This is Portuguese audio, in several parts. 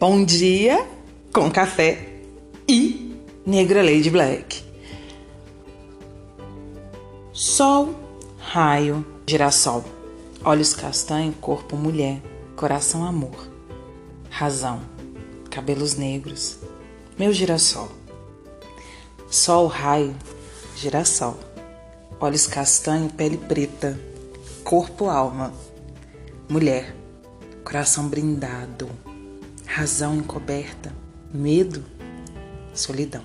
Bom dia com café e Negra Lady Black. Sol, raio, girassol, olhos castanho, corpo mulher, coração amor, razão, cabelos negros, meu girassol. Sol, raio, girassol, olhos castanho, pele preta, corpo alma, mulher, coração brindado razão encoberta, medo, solidão.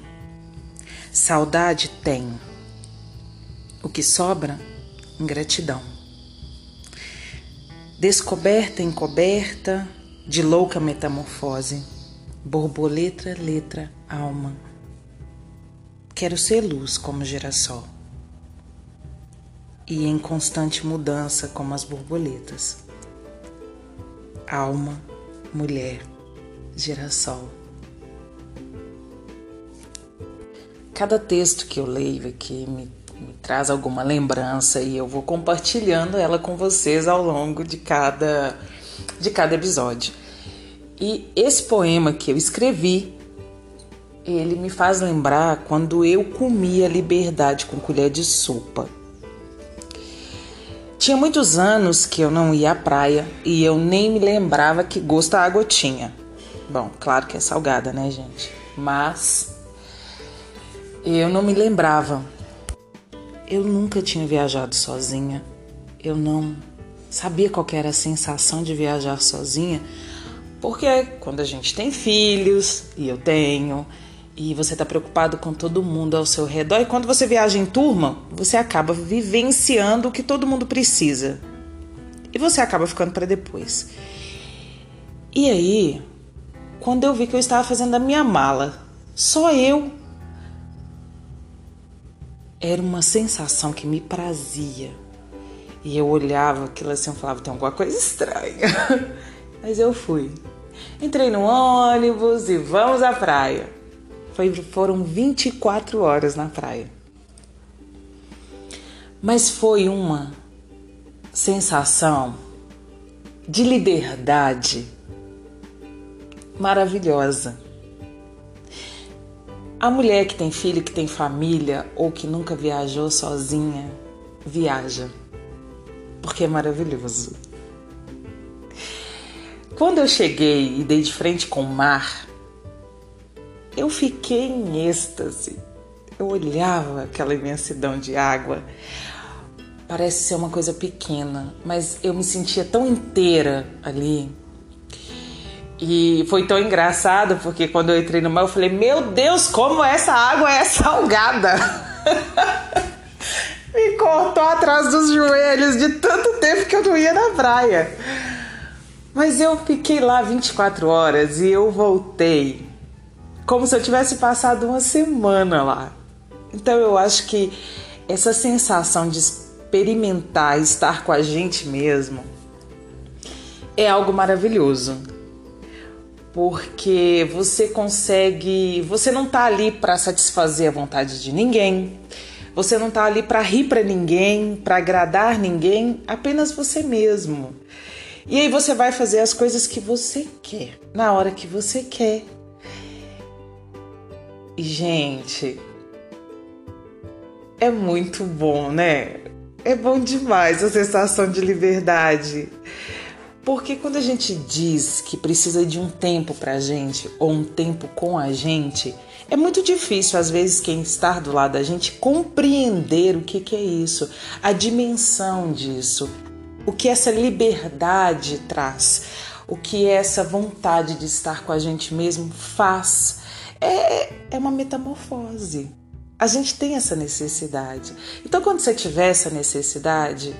Saudade tenho. O que sobra? Ingratidão. Descoberta encoberta de louca metamorfose. Borboleta, letra, alma. Quero ser luz como girassol. E em constante mudança como as borboletas. Alma, mulher girassol. Cada texto que eu leio aqui me, me traz alguma lembrança e eu vou compartilhando ela com vocês ao longo de cada, de cada episódio. E esse poema que eu escrevi, ele me faz lembrar quando eu comia liberdade com colher de sopa. Tinha muitos anos que eu não ia à praia e eu nem me lembrava que gosto a água tinha. Bom, claro que é salgada, né, gente? Mas eu não me lembrava. Eu nunca tinha viajado sozinha. Eu não sabia qual era a sensação de viajar sozinha, porque quando a gente tem filhos, e eu tenho, e você está preocupado com todo mundo ao seu redor, e quando você viaja em turma, você acaba vivenciando o que todo mundo precisa. E você acaba ficando para depois. E aí, quando eu vi que eu estava fazendo a minha mala, só eu. Era uma sensação que me prazia. E eu olhava aquilo assim e falava: tem alguma coisa estranha. Mas eu fui. Entrei no ônibus e vamos à praia. Foi, foram 24 horas na praia. Mas foi uma sensação de liberdade maravilhosa. A mulher que tem filho, que tem família ou que nunca viajou sozinha, viaja, porque é maravilhoso. Quando eu cheguei e dei de frente com o mar, eu fiquei em êxtase. Eu olhava aquela imensidão de água. Parece ser uma coisa pequena, mas eu me sentia tão inteira ali e foi tão engraçado porque quando eu entrei no mar eu falei: Meu Deus, como essa água é salgada! Me cortou atrás dos joelhos de tanto tempo que eu não ia na praia. Mas eu fiquei lá 24 horas e eu voltei como se eu tivesse passado uma semana lá. Então eu acho que essa sensação de experimentar estar com a gente mesmo é algo maravilhoso porque você consegue, você não tá ali para satisfazer a vontade de ninguém. Você não tá ali para rir para ninguém, para agradar ninguém, apenas você mesmo. E aí você vai fazer as coisas que você quer, na hora que você quer. E gente, é muito bom, né? É bom demais a sensação de liberdade. Porque quando a gente diz que precisa de um tempo para a gente ou um tempo com a gente, é muito difícil, às vezes, quem está do lado da gente compreender o que, que é isso, a dimensão disso, o que essa liberdade traz, o que essa vontade de estar com a gente mesmo faz. É, é uma metamorfose. A gente tem essa necessidade. Então, quando você tiver essa necessidade,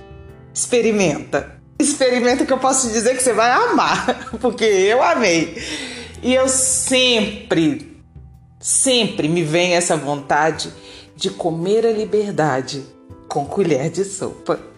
experimenta experimenta que eu posso dizer que você vai amar, porque eu amei. E eu sempre, sempre me vem essa vontade de comer a liberdade com colher de sopa.